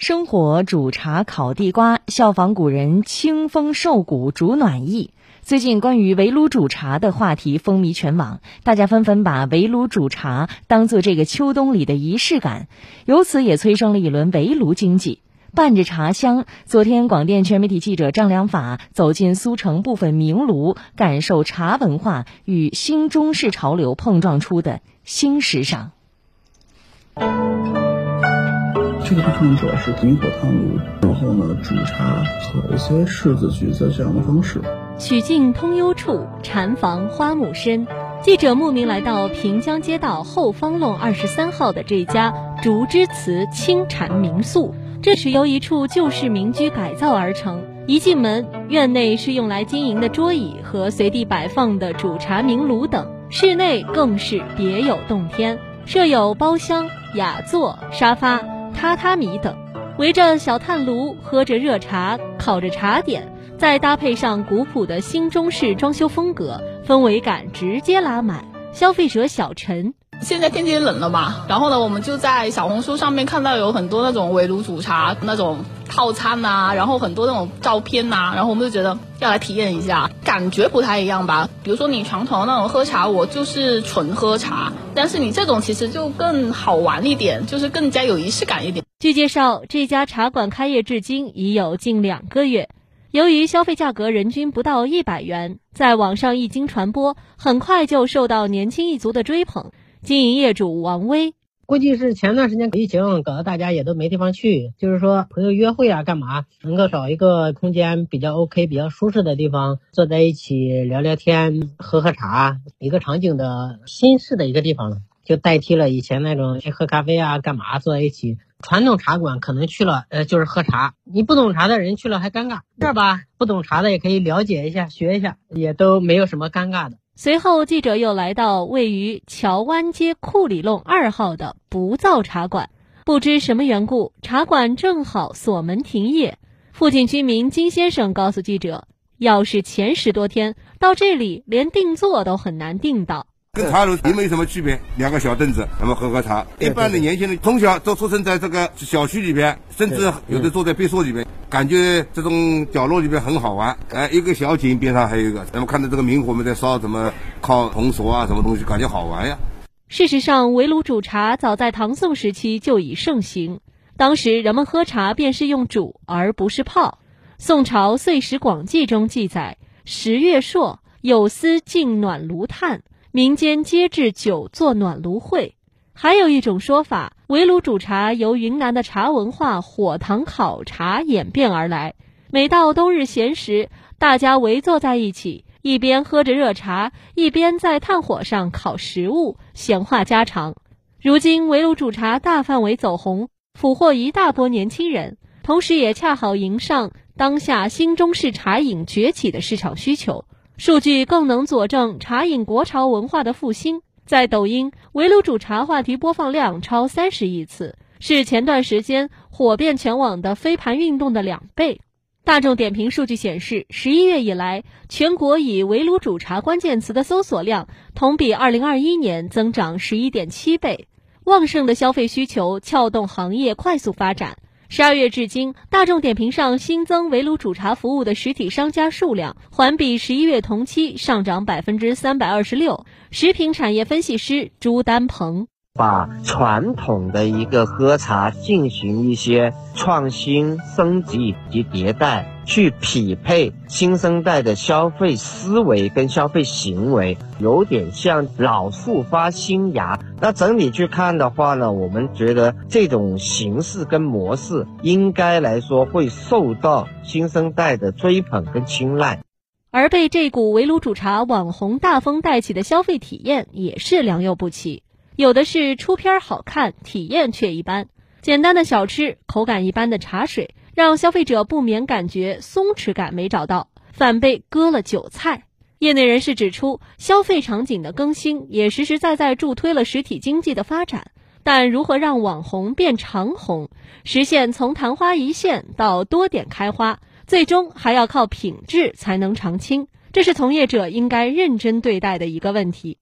生火煮茶烤地瓜，效仿古人清风受骨煮暖意。最近关于围炉煮茶的话题风靡全网，大家纷纷把围炉煮茶当做这个秋冬里的仪式感，由此也催生了一轮围炉经济。伴着茶香，昨天广电全媒体记者张良法走进苏城部分名炉，感受茶文化与新中式潮流碰撞出的新时尚。这个地方主要是明火炭炉，然后呢煮茶和一些柿子、橘子这样的方式。曲径通幽处，禅房花木深。记者慕名来到平江街道后方弄二十三号的这家竹之祠清禅民宿，这是由一处旧式民居改造而成。一进门，院内是用来经营的桌椅和随地摆放的煮茶明炉等，室内更是别有洞天，设有包厢、雅座、沙发。榻榻米等，围着小炭炉喝着热茶，烤着茶点，再搭配上古朴的新中式装修风格，氛围感直接拉满。消费者小陈，现在天气冷了嘛，然后呢，我们就在小红书上面看到有很多那种围炉煮茶那种套餐呐，然后很多那种照片呐，然后我们就觉得要来体验一下，感觉不太一样吧。比如说你传统那种喝茶，我就是纯喝茶。但是你这种其实就更好玩一点，就是更加有仪式感一点。据介绍，这家茶馆开业至今已有近两个月，由于消费价格人均不到一百元，在网上一经传播，很快就受到年轻一族的追捧。经营业主王威。估计是前段时间疫情搞得大家也都没地方去，就是说朋友约会啊，干嘛能够找一个空间比较 OK、比较舒适的地方，坐在一起聊聊天、喝喝茶，一个场景的新式的一个地方了，就代替了以前那种去喝咖啡啊、干嘛坐在一起。传统茶馆可能去了，呃，就是喝茶，你不懂茶的人去了还尴尬，这儿吧，不懂茶的也可以了解一下、学一下，也都没有什么尴尬的。随后，记者又来到位于桥湾街库里弄二号的不造茶馆。不知什么缘故，茶馆正好锁门停业。附近居民金先生告诉记者，要是前十多天到这里，连定座都很难订到。跟茶楼也没什么区别，两个小凳子，咱们喝喝茶。一般的年轻人从小都出生在这个小区里边，甚至有的坐在别墅里边，感觉这种角落里边很好玩。哎，一个小井边上还有一个，咱们看到这个明火们在烧，怎么烤红薯啊，什么东西，感觉好玩呀。事实上，围炉煮茶早在唐宋时期就已盛行，当时人们喝茶便是用煮而不是泡。宋朝《岁时广记》中记载：十月朔，有司进暖炉炭。民间皆置酒作暖炉会，还有一种说法，围炉煮茶由云南的茶文化火塘烤茶演变而来。每到冬日闲时，大家围坐在一起，一边喝着热茶，一边在炭火上烤食物，闲话家常。如今围炉煮茶大范围走红，俘获一大波年轻人，同时也恰好迎上当下新中式茶饮崛起的市场需求。数据更能佐证茶饮国潮文化的复兴。在抖音，围炉煮茶话题播放量超三十亿次，是前段时间火遍全网的飞盘运动的两倍。大众点评数据显示，十一月以来，全国以围炉煮茶关键词的搜索量同比二零二一年增长十一点七倍。旺盛的消费需求撬动行业快速发展。十二月至今，大众点评上新增围炉煮茶服务的实体商家数量环比十一月同期上涨百分之三百二十六。食品产业分析师朱丹鹏。把传统的一个喝茶进行一些创新、升级及迭代，去匹配新生代的消费思维跟消费行为，有点像老树发新芽。那整体去看的话呢，我们觉得这种形式跟模式应该来说会受到新生代的追捧跟青睐，而被这股围炉煮茶网红大风带起的消费体验也是良莠不齐。有的是出片好看，体验却一般；简单的小吃，口感一般的茶水，让消费者不免感觉松弛感没找到，反被割了韭菜。业内人士指出，消费场景的更新也实实在在助推了实体经济的发展。但如何让网红变长红，实现从昙花一现到多点开花，最终还要靠品质才能长青。这是从业者应该认真对待的一个问题。